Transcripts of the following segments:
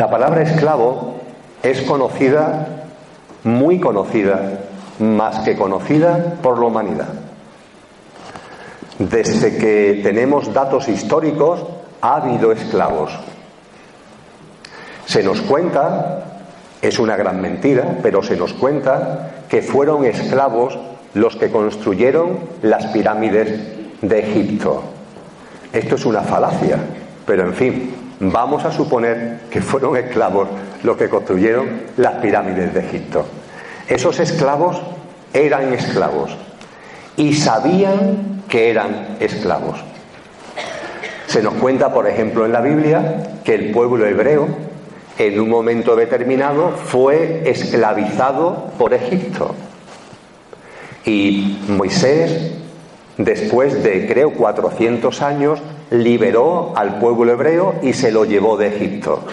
La palabra esclavo es conocida, muy conocida, más que conocida por la humanidad. Desde que tenemos datos históricos, ha habido esclavos. Se nos cuenta, es una gran mentira, pero se nos cuenta que fueron esclavos los que construyeron las pirámides de Egipto. Esto es una falacia, pero en fin, vamos a suponer que fueron esclavos los que construyeron las pirámides de Egipto. Esos esclavos eran esclavos y sabían que eran esclavos. Se nos cuenta, por ejemplo, en la Biblia que el pueblo hebreo en un momento determinado fue esclavizado por Egipto. Y Moisés, después de creo 400 años, liberó al pueblo hebreo y se lo llevó de Egipto.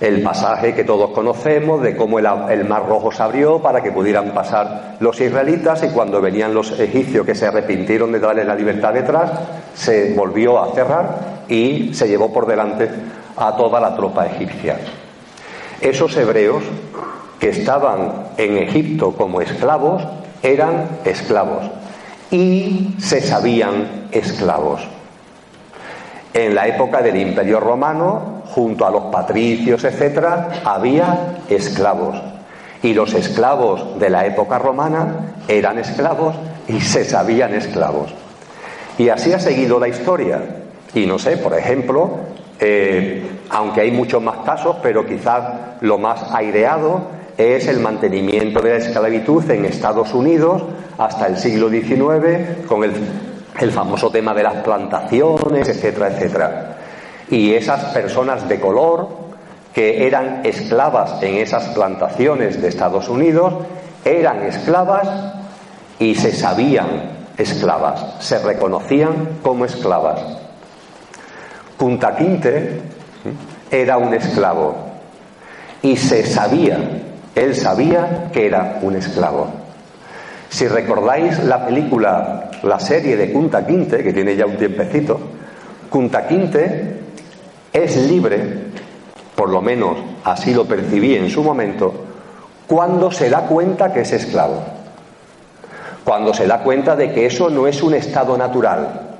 El pasaje que todos conocemos de cómo el, mar rojo se abrió para que pudieran pasar los israelitas y cuando venían los egipcios que se arrepintieron de darle la libertad detrás, se volvió a cerrar y se llevó por delante a toda la tropa egipcia. Esos hebreos que estaban en Egipto como esclavos eran esclavos y se sabían esclavos. En la época del Imperio Romano, junto a los patricios, etcétera, había esclavos. Y los esclavos de la época romana eran esclavos y se sabían esclavos. Y así ha seguido la historia. Y no sé, por ejemplo, eh, aunque hay muchos más casos, pero quizás lo más aireado es el mantenimiento de la esclavitud en Estados Unidos hasta el siglo XIX con el, el famoso tema de las plantaciones, etcétera, etcétera. Y esas personas de color que eran esclavas en esas plantaciones de Estados Unidos eran esclavas y se sabían esclavas, se reconocían como esclavas. Punta Quinte era un esclavo y se sabía él sabía que era un esclavo. Si recordáis la película, la serie de Kunta Quinte, que tiene ya un tiempecito, Kunta Quinte es libre, por lo menos así lo percibí en su momento, cuando se da cuenta que es esclavo. Cuando se da cuenta de que eso no es un estado natural,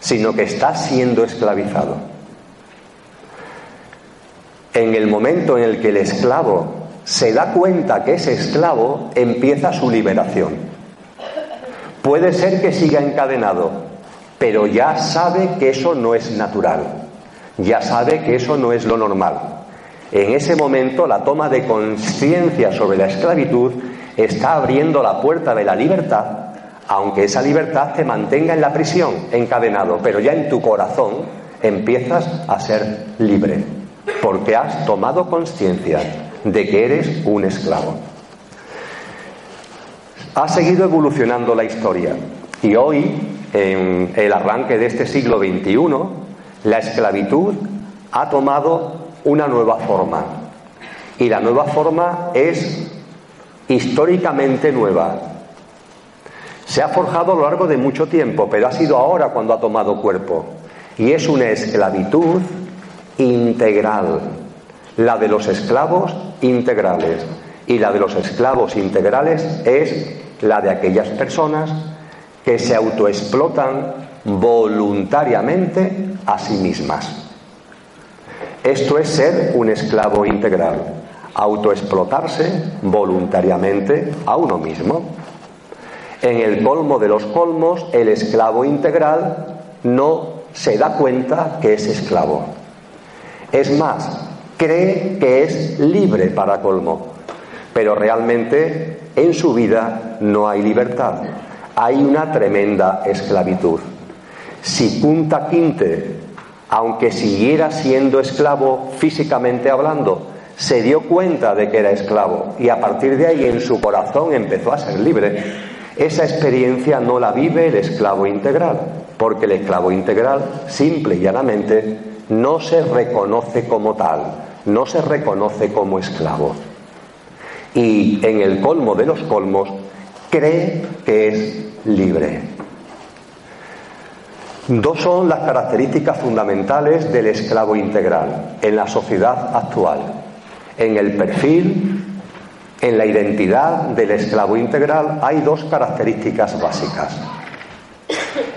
sino que está siendo esclavizado. En el momento en el que el esclavo se da cuenta que es esclavo, empieza su liberación. Puede ser que siga encadenado, pero ya sabe que eso no es natural, ya sabe que eso no es lo normal. En ese momento la toma de conciencia sobre la esclavitud está abriendo la puerta de la libertad, aunque esa libertad te mantenga en la prisión, encadenado, pero ya en tu corazón empiezas a ser libre, porque has tomado conciencia de que eres un esclavo. Ha seguido evolucionando la historia y hoy, en el arranque de este siglo XXI, la esclavitud ha tomado una nueva forma. Y la nueva forma es históricamente nueva. Se ha forjado a lo largo de mucho tiempo, pero ha sido ahora cuando ha tomado cuerpo. Y es una esclavitud integral la de los esclavos integrales. Y la de los esclavos integrales es la de aquellas personas que se autoexplotan voluntariamente a sí mismas. Esto es ser un esclavo integral, autoexplotarse voluntariamente a uno mismo. En el colmo de los colmos, el esclavo integral no se da cuenta que es esclavo. Es más, cree que es libre para colmo, pero realmente en su vida no hay libertad, hay una tremenda esclavitud. Si Punta Quinte, aunque siguiera siendo esclavo físicamente hablando, se dio cuenta de que era esclavo y a partir de ahí en su corazón empezó a ser libre, esa experiencia no la vive el esclavo integral, porque el esclavo integral, simple y llanamente, no se reconoce como tal, no se reconoce como esclavo. Y en el colmo de los colmos cree que es libre. Dos son las características fundamentales del esclavo integral en la sociedad actual, en el perfil, en la identidad del esclavo integral hay dos características básicas.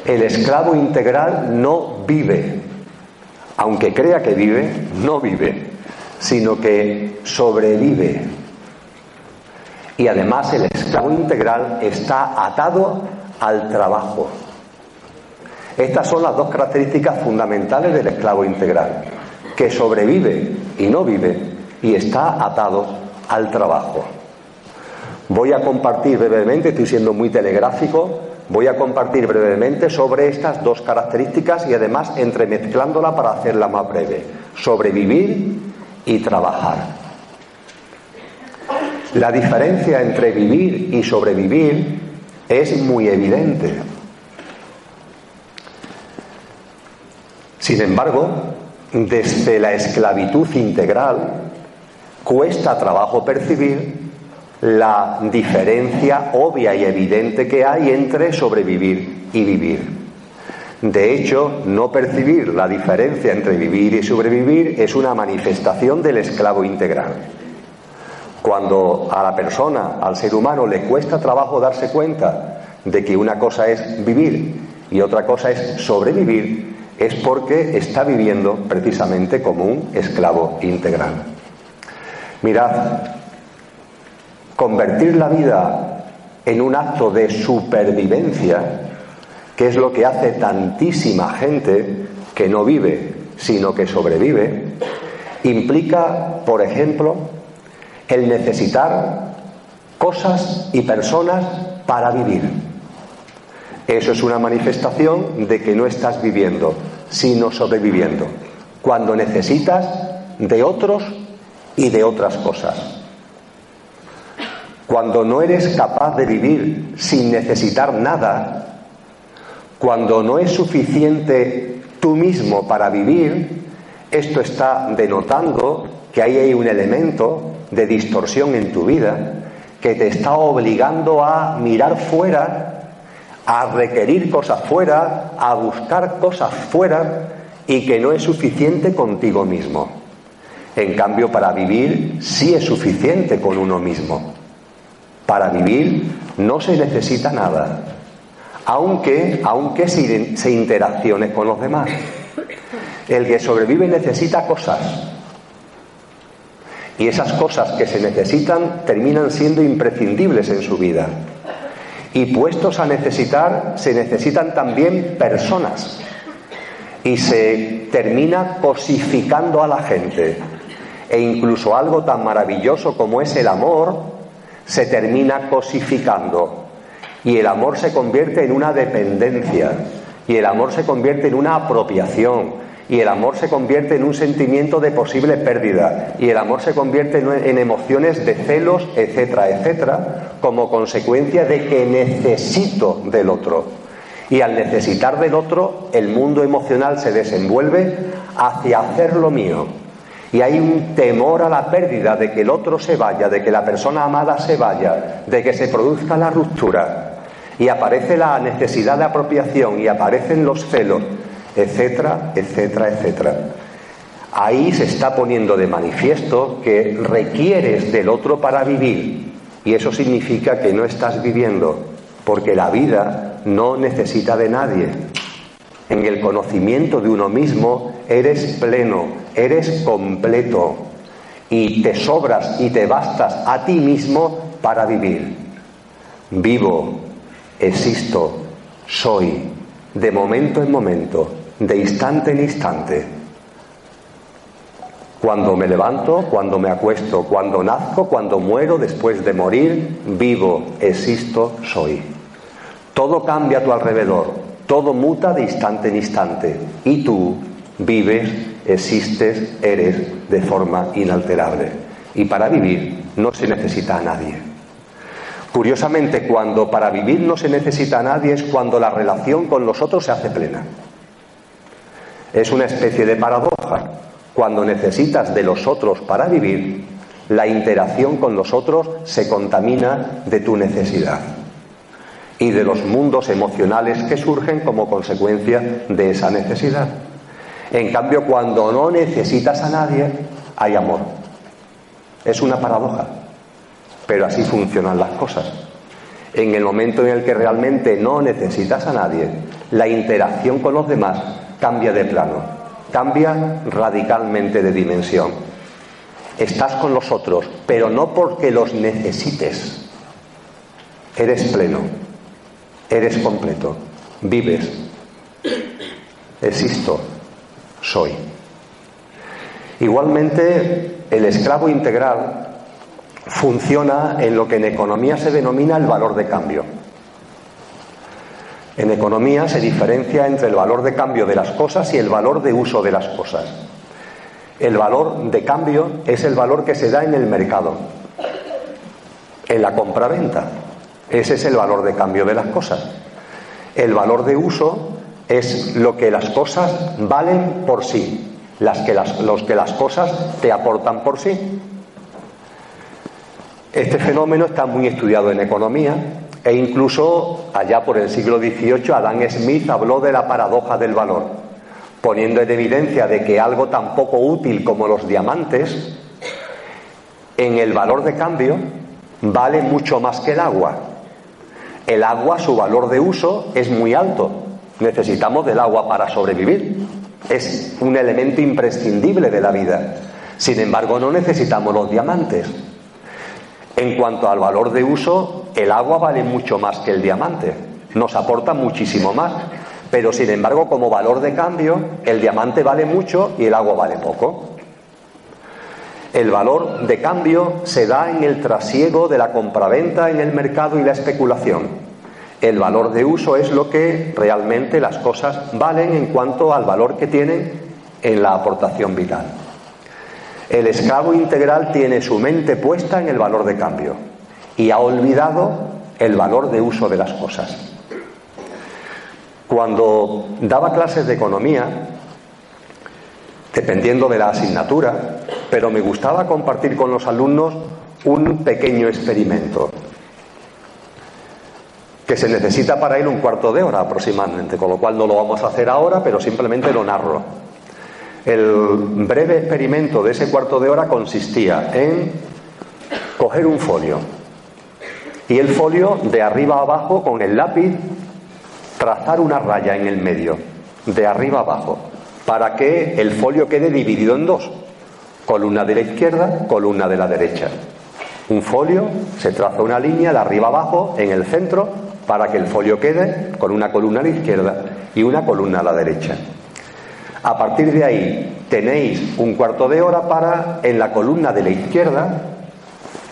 El esclavo integral no vive, aunque crea que vive, no vive, sino que sobrevive. Y además el esclavo integral está atado al trabajo. Estas son las dos características fundamentales del esclavo integral, que sobrevive y no vive y está atado al trabajo. Voy a compartir brevemente, estoy siendo muy telegráfico, voy a compartir brevemente sobre estas dos características y además entremezclándola para hacerla más breve. Sobrevivir y trabajar. La diferencia entre vivir y sobrevivir es muy evidente. Sin embargo, desde la esclavitud integral, cuesta trabajo percibir la diferencia obvia y evidente que hay entre sobrevivir y vivir. De hecho, no percibir la diferencia entre vivir y sobrevivir es una manifestación del esclavo integral. Cuando a la persona, al ser humano, le cuesta trabajo darse cuenta de que una cosa es vivir y otra cosa es sobrevivir, es porque está viviendo precisamente como un esclavo integral. Mirad, convertir la vida en un acto de supervivencia, que es lo que hace tantísima gente que no vive, sino que sobrevive, implica, por ejemplo, el necesitar cosas y personas para vivir. Eso es una manifestación de que no estás viviendo, sino sobreviviendo. Cuando necesitas de otros y de otras cosas. Cuando no eres capaz de vivir sin necesitar nada, cuando no es suficiente tú mismo para vivir, esto está denotando que ahí hay un elemento de distorsión en tu vida que te está obligando a mirar fuera a requerir cosas fuera, a buscar cosas fuera y que no es suficiente contigo mismo. En cambio, para vivir sí es suficiente con uno mismo. Para vivir no se necesita nada, aunque, se, se interaccione con los demás. El que sobrevive necesita cosas. Y esas cosas que se necesitan terminan siendo imprescindibles en su vida. Y puestos a necesitar, se necesitan también personas. Y se termina cosificando a la gente. E incluso algo tan maravilloso como es el amor, se termina cosificando. Y el amor se convierte en una dependencia. Y el amor se convierte en una apropiación y el amor se convierte en un sentimiento de posible pérdida y el amor se convierte en, emociones de celos, etcétera, etcétera, como consecuencia de que necesito del otro. Y al necesitar del otro, el mundo emocional se desenvuelve hacia hacer lo mío. Y hay un temor a la pérdida de que el otro se vaya, de que la persona amada se vaya, de que se produzca la ruptura. Y aparece la necesidad de apropiación y aparecen los celos etcétera, etcétera, etcétera. Ahí se está poniendo de manifiesto que requieres del otro para vivir y eso significa que no estás viviendo, porque la vida no necesita de nadie. En el conocimiento de uno mismo eres pleno, eres completo y te sobras y te bastas a ti mismo para vivir. Vivo, existo, soy, de momento en momento, de instante en instante. Cuando me levanto, cuando me acuesto, cuando nazco, cuando muero, después de morir, vivo, existo, soy. Todo cambia a tu alrededor, todo muta de instante en instante. Y tú vives, existes, eres de forma inalterable. Y para vivir no se necesita a nadie. Curiosamente, cuando para vivir no se necesita a nadie es cuando la relación con los otros se hace plena. Es una especie de paradoja. Cuando necesitas de los otros para vivir, la interacción con los otros se contamina de tu necesidad. y de los mundos emocionales que surgen como consecuencia de esa necesidad. En cambio, cuando no necesitas a nadie, hay amor. Es una paradoja, pero así funcionan las cosas. En el momento en el que realmente no necesitas a nadie, la interacción con los demás cambia de plano, cambia radicalmente de dimensión. Estás con los otros, pero no porque los necesites. Eres pleno, eres completo, vives, existo, soy. Igualmente, el esclavo integral funciona en lo que en economía se denomina el valor de cambio. En economía se diferencia entre el valor de cambio de las cosas y el valor de uso de las cosas. El valor de cambio es el valor que se da en el mercado, en la compra-venta. Ese es el valor de cambio de las cosas. El valor de uso es lo que las cosas valen por sí, las que las, los que las cosas te aportan por sí. Este fenómeno está muy estudiado en economía e incluso allá por el siglo XVIII Adam Smith habló de la paradoja del valor, poniendo en evidencia de que algo tan poco útil como los diamantes, en el valor de cambio, vale mucho más que el agua. El agua, su valor de uso es muy alto. Necesitamos del agua para sobrevivir. Es un elemento imprescindible de la vida. Sin embargo, no necesitamos los diamantes. En cuanto al valor de uso, el agua vale mucho más que el diamante. Nos aporta muchísimo más. Pero, sin embargo, como valor de cambio, el diamante vale mucho y el agua vale poco. El valor de cambio se da en el trasiego de la compraventa en el mercado y la especulación. El valor de uso es lo que realmente las cosas valen en cuanto al valor que tienen en la aportación vital. El esclavo integral tiene su mente puesta en el valor de cambio y ha olvidado el valor de uso de las cosas. Cuando daba clases de economía, dependiendo de la asignatura, pero me gustaba compartir con los alumnos un pequeño experimento que se necesita para él un cuarto de hora aproximadamente, con lo cual no lo vamos a hacer ahora, pero simplemente lo narro. El breve experimento de ese cuarto de hora consistía en coger un folio y el folio de arriba a abajo con el lápiz trazar una raya en el medio, de arriba a abajo, para que el folio quede dividido en dos, columna de la izquierda, columna de la derecha. Un folio, se traza una línea de arriba a abajo en el centro para que el folio quede con una columna a la izquierda y una columna a la derecha. A partir de ahí tenéis un cuarto de hora para, en la columna de la izquierda,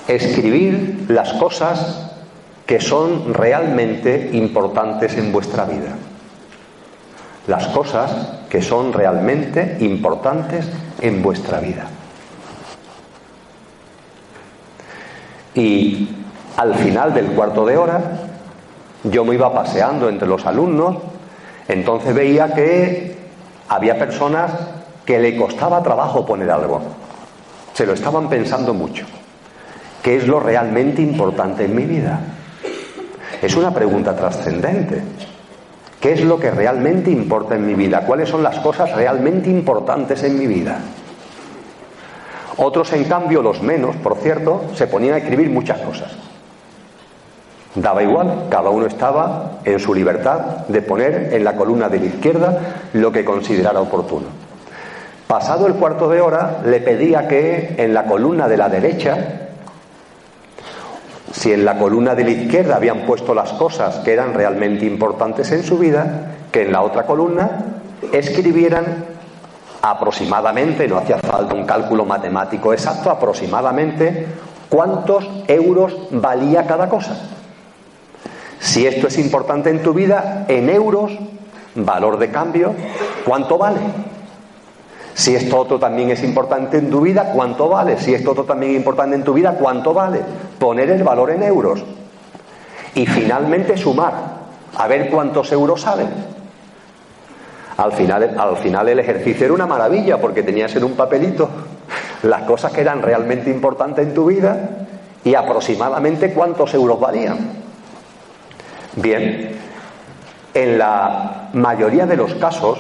escribir las cosas que son realmente importantes en vuestra vida. Las cosas que son realmente importantes en vuestra vida. Y al final del cuarto de hora, yo me iba paseando entre los alumnos, entonces veía que había personas que le costaba trabajo poner algo. Se lo estaban pensando mucho. ¿Qué es lo realmente importante en mi vida? Es una pregunta trascendente. ¿Qué es lo que realmente importa en mi vida? ¿Cuáles son las cosas realmente importantes en mi vida? Otros, en cambio, los menos, por cierto, se ponían a escribir muchas cosas. Daba igual, cada uno estaba en su libertad de poner en la columna de la izquierda lo que considerara oportuno. Pasado el cuarto de hora, le pedía que en la columna de la derecha, si en la columna de la izquierda habían puesto las cosas que eran realmente importantes en su vida, que en la otra columna escribieran aproximadamente, no hacía falta un cálculo matemático exacto, aproximadamente cuántos euros valía cada cosa. Si esto es importante en tu vida, en euros, valor de cambio, ¿cuánto vale? Si esto otro también es importante en tu vida, ¿cuánto vale? Si esto otro también es importante en tu vida, ¿cuánto vale? Poner el valor en euros. Y finalmente sumar, a ver cuántos euros salen. Al final, al final el ejercicio era una maravilla porque tenías en un papelito las cosas que eran realmente importantes en tu vida y aproximadamente cuántos euros valían. Bien, en la mayoría de los casos,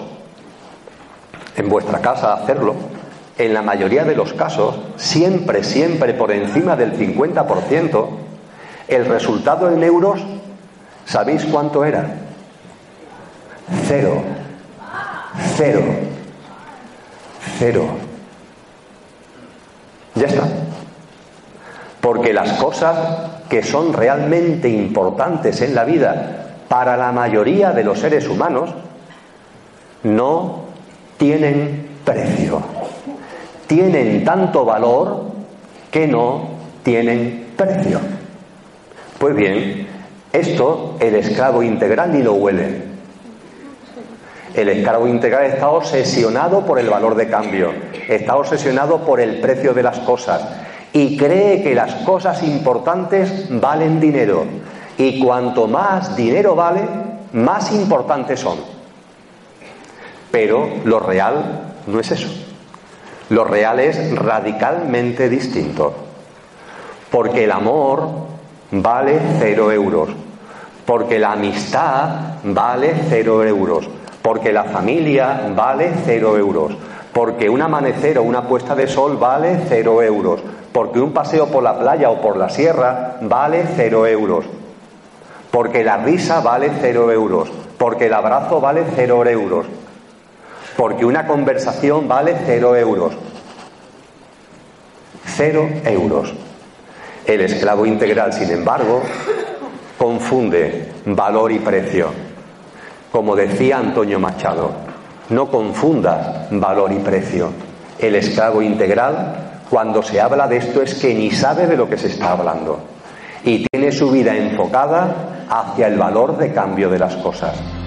en vuestra casa hacerlo, en la mayoría de los casos, siempre, siempre por encima del 50%, el resultado en euros, ¿sabéis cuánto era? Cero. Cero. Cero. Ya está. Porque las cosas que son realmente importantes en la vida para la mayoría de los seres humanos no tienen precio. Tienen tanto valor que no tienen precio. Pues bien, esto el esclavo integral ni lo huele. El esclavo integral está obsesionado por el valor de cambio, está obsesionado por el precio de las cosas y cree que las cosas importantes valen dinero. Y cuanto más dinero vale, más importantes son. Pero lo real no es eso. Lo real es radicalmente distinto. Porque el amor vale cero euros. Porque la amistad vale cero euros. Porque la familia vale cero euros. Porque un amanecer o una puesta de sol vale cero euros. Porque un paseo por la playa o por la sierra vale cero euros. Porque la risa vale cero euros. Porque el abrazo vale cero euros. Porque una conversación vale cero euros. Cero euros. El esclavo integral, sin embargo, confunde valor y precio. Como decía Antonio Machado, no confundas valor y precio. El esclavo integral, cuando se habla de esto, es que ni sabe de lo que se está hablando y tiene su vida enfocada hacia el valor de cambio de las cosas.